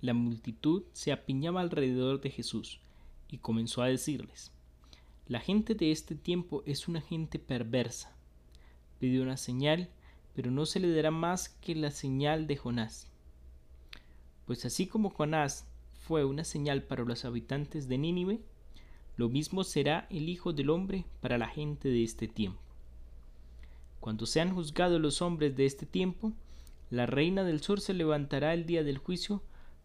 la multitud se apiñaba alrededor de Jesús y comenzó a decirles, La gente de este tiempo es una gente perversa. Pidió una señal, pero no se le dará más que la señal de Jonás. Pues así como Jonás fue una señal para los habitantes de Nínive, lo mismo será el Hijo del Hombre para la gente de este tiempo. Cuando sean juzgados los hombres de este tiempo, la reina del sur se levantará el día del juicio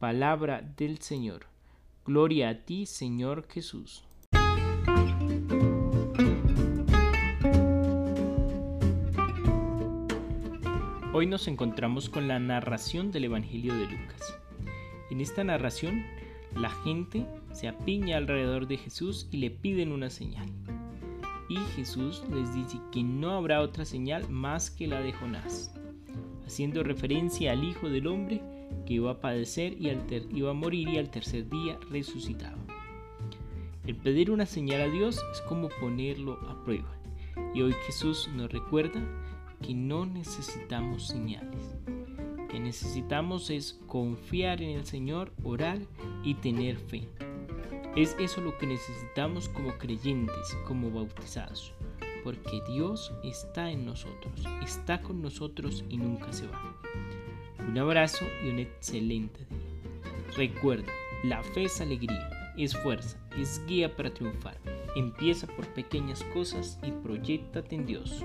Palabra del Señor. Gloria a ti, Señor Jesús. Hoy nos encontramos con la narración del Evangelio de Lucas. En esta narración, la gente se apiña alrededor de Jesús y le piden una señal. Y Jesús les dice que no habrá otra señal más que la de Jonás, haciendo referencia al Hijo del Hombre que iba a padecer y iba a morir y al tercer día resucitaba. El pedir una señal a Dios es como ponerlo a prueba. Y hoy Jesús nos recuerda que no necesitamos señales. Que necesitamos es confiar en el Señor, orar y tener fe. Es eso lo que necesitamos como creyentes, como bautizados. Porque Dios está en nosotros, está con nosotros y nunca se va. Un abrazo y un excelente día. Recuerda, la fe es alegría, es fuerza, es guía para triunfar. Empieza por pequeñas cosas y proyectate en Dios.